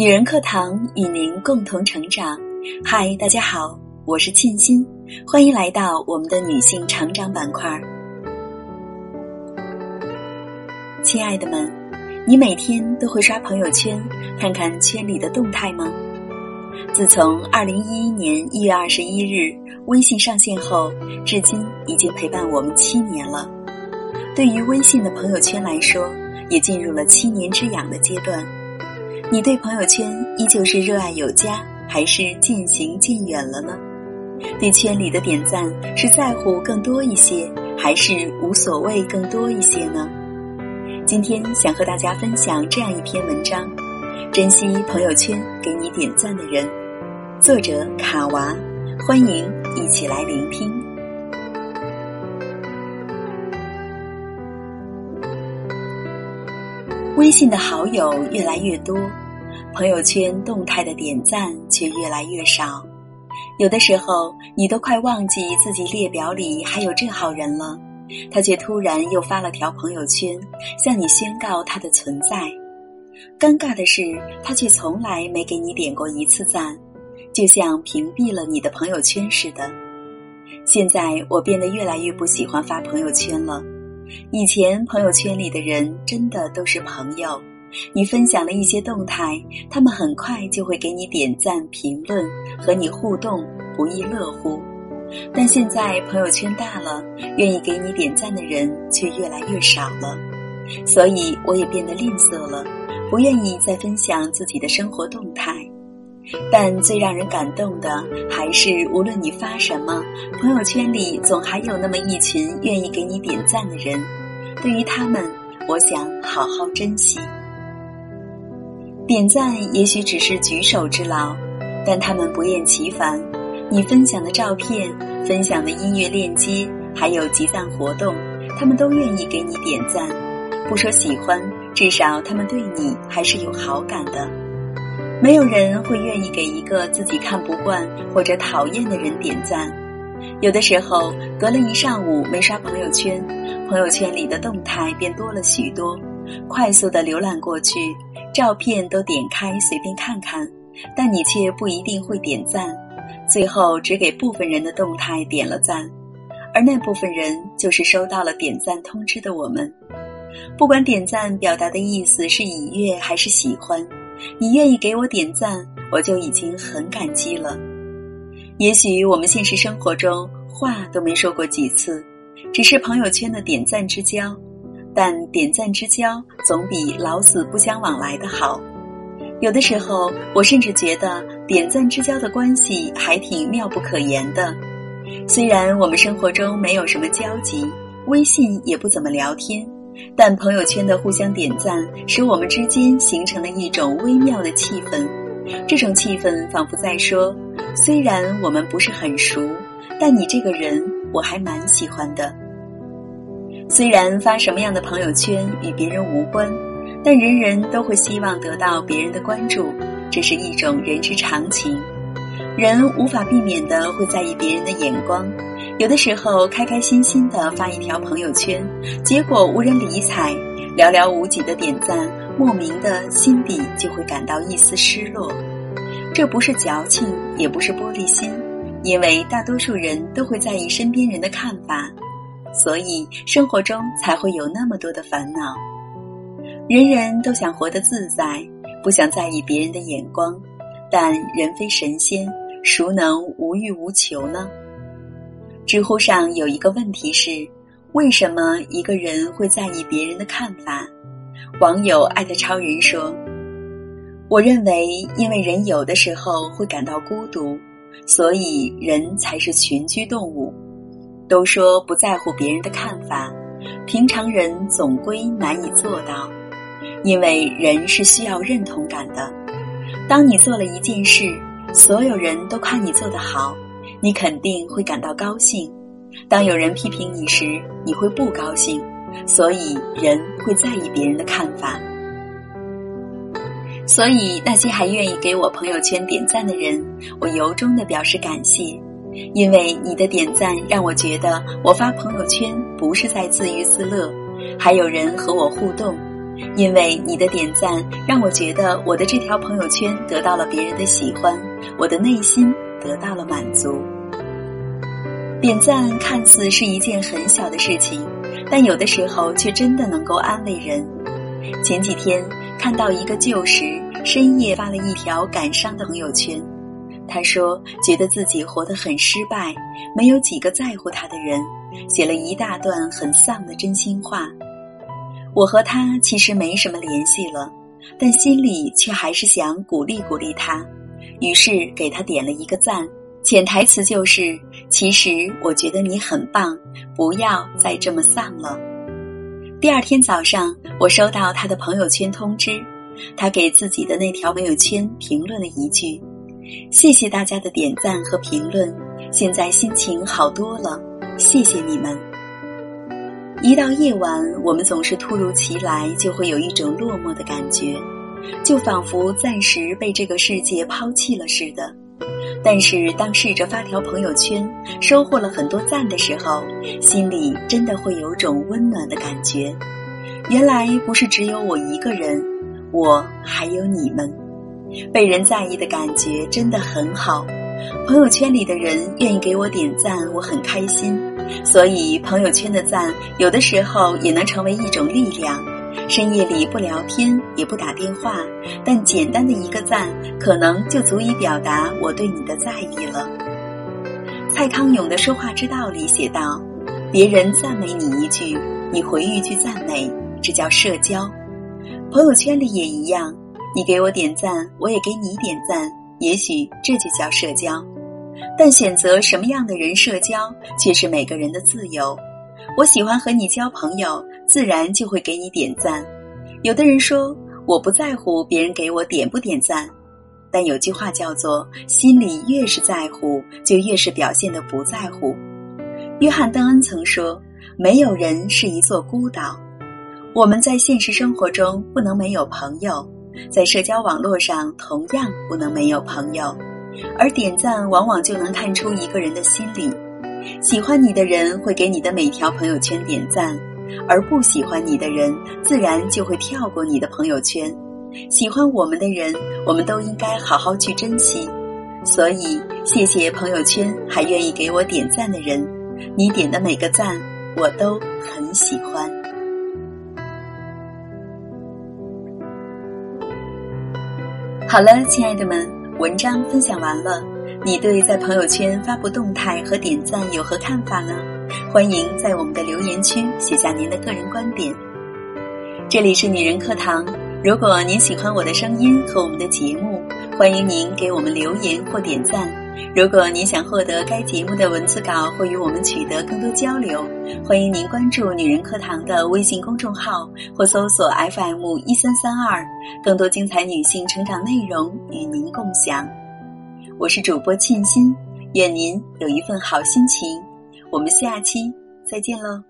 女人课堂与您共同成长。嗨，大家好，我是沁心，欢迎来到我们的女性成长板块。亲爱的们，你每天都会刷朋友圈，看看圈里的动态吗？自从二零一一年一月二十一日微信上线后，至今已经陪伴我们七年了。对于微信的朋友圈来说，也进入了七年之痒的阶段。你对朋友圈依旧是热爱有加，还是渐行渐远了呢？对圈里的点赞是在乎更多一些，还是无所谓更多一些呢？今天想和大家分享这样一篇文章：珍惜朋友圈给你点赞的人。作者卡娃，欢迎一起来聆听。微信的好友越来越多。朋友圈动态的点赞却越来越少，有的时候你都快忘记自己列表里还有这号人了，他却突然又发了条朋友圈，向你宣告他的存在。尴尬的是，他却从来没给你点过一次赞，就像屏蔽了你的朋友圈似的。现在我变得越来越不喜欢发朋友圈了，以前朋友圈里的人真的都是朋友。你分享了一些动态，他们很快就会给你点赞、评论，和你互动，不亦乐乎。但现在朋友圈大了，愿意给你点赞的人却越来越少了，所以我也变得吝啬了，不愿意再分享自己的生活动态。但最让人感动的，还是无论你发什么，朋友圈里总还有那么一群愿意给你点赞的人。对于他们，我想好好珍惜。点赞也许只是举手之劳，但他们不厌其烦。你分享的照片、分享的音乐链接，还有集赞活动，他们都愿意给你点赞。不说喜欢，至少他们对你还是有好感的。没有人会愿意给一个自己看不惯或者讨厌的人点赞。有的时候，隔了一上午没刷朋友圈，朋友圈里的动态便多了许多。快速的浏览过去，照片都点开随便看看，但你却不一定会点赞，最后只给部分人的动态点了赞，而那部分人就是收到了点赞通知的我们。不管点赞表达的意思是愉悦还是喜欢，你愿意给我点赞，我就已经很感激了。也许我们现实生活中话都没说过几次，只是朋友圈的点赞之交。但点赞之交总比老死不相往来的好。有的时候，我甚至觉得点赞之交的关系还挺妙不可言的。虽然我们生活中没有什么交集，微信也不怎么聊天，但朋友圈的互相点赞，使我们之间形成了一种微妙的气氛。这种气氛仿佛在说：虽然我们不是很熟，但你这个人我还蛮喜欢的。虽然发什么样的朋友圈与别人无关，但人人都会希望得到别人的关注，这是一种人之常情。人无法避免的会在意别人的眼光，有的时候开开心心的发一条朋友圈，结果无人理睬，寥寥无几的点赞，莫名的心底就会感到一丝失落。这不是矫情，也不是玻璃心，因为大多数人都会在意身边人的看法。所以，生活中才会有那么多的烦恼。人人都想活得自在，不想在意别人的眼光，但人非神仙，孰能无欲无求呢？知乎上有一个问题是：为什么一个人会在意别人的看法？网友爱的超人说：“我认为，因为人有的时候会感到孤独，所以人才是群居动物。”都说不在乎别人的看法，平常人总归难以做到，因为人是需要认同感的。当你做了一件事，所有人都夸你做得好，你肯定会感到高兴；当有人批评你时，你会不高兴。所以，人会在意别人的看法。所以，那些还愿意给我朋友圈点赞的人，我由衷的表示感谢。因为你的点赞让我觉得，我发朋友圈不是在自娱自乐，还有人和我互动。因为你的点赞让我觉得我的这条朋友圈得到了别人的喜欢，我的内心得到了满足。点赞看似是一件很小的事情，但有的时候却真的能够安慰人。前几天看到一个旧时深夜发了一条感伤的朋友圈，他说觉得自己活得很失败，没有几个在乎他的人，写了一大段很丧的真心话。我和他其实没什么联系了，但心里却还是想鼓励鼓励他，于是给他点了一个赞。潜台词就是：其实我觉得你很棒，不要再这么丧了。第二天早上，我收到他的朋友圈通知，他给自己的那条朋友圈评论了一句：“谢谢大家的点赞和评论，现在心情好多了，谢谢你们。”一到夜晚，我们总是突如其来，就会有一种落寞的感觉，就仿佛暂时被这个世界抛弃了似的。但是，当试着发条朋友圈，收获了很多赞的时候，心里真的会有种温暖的感觉。原来不是只有我一个人，我还有你们，被人在意的感觉真的很好。朋友圈里的人愿意给我点赞，我很开心。所以，朋友圈的赞有的时候也能成为一种力量。深夜里不聊天也不打电话，但简单的一个赞，可能就足以表达我对你的在意了。蔡康永的《说话之道》里写道：“别人赞美你一句，你回一句赞美，这叫社交。朋友圈里也一样，你给我点赞，我也给你点赞，也许这就叫社交。但选择什么样的人社交，却是每个人的自由。我喜欢和你交朋友。”自然就会给你点赞。有的人说我不在乎别人给我点不点赞，但有句话叫做“心里越是在乎，就越是表现的不在乎”。约翰·邓恩曾说：“没有人是一座孤岛。”我们在现实生活中不能没有朋友，在社交网络上同样不能没有朋友，而点赞往往就能看出一个人的心理。喜欢你的人会给你的每条朋友圈点赞。而不喜欢你的人，自然就会跳过你的朋友圈。喜欢我们的人，我们都应该好好去珍惜。所以，谢谢朋友圈还愿意给我点赞的人，你点的每个赞，我都很喜欢。好了，亲爱的们，文章分享完了，你对在朋友圈发布动态和点赞有何看法呢？欢迎在我们的留言区写下您的个人观点。这里是女人课堂。如果您喜欢我的声音和我们的节目，欢迎您给我们留言或点赞。如果您想获得该节目的文字稿或与我们取得更多交流，欢迎您关注女人课堂的微信公众号或搜索 FM 一三三二，更多精彩女性成长内容与您共享。我是主播沁心，愿您有一份好心情。我们下期再见喽！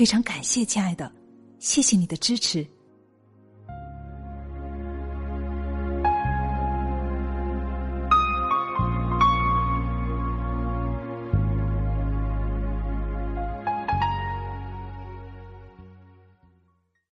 非常感谢，亲爱的，谢谢你的支持。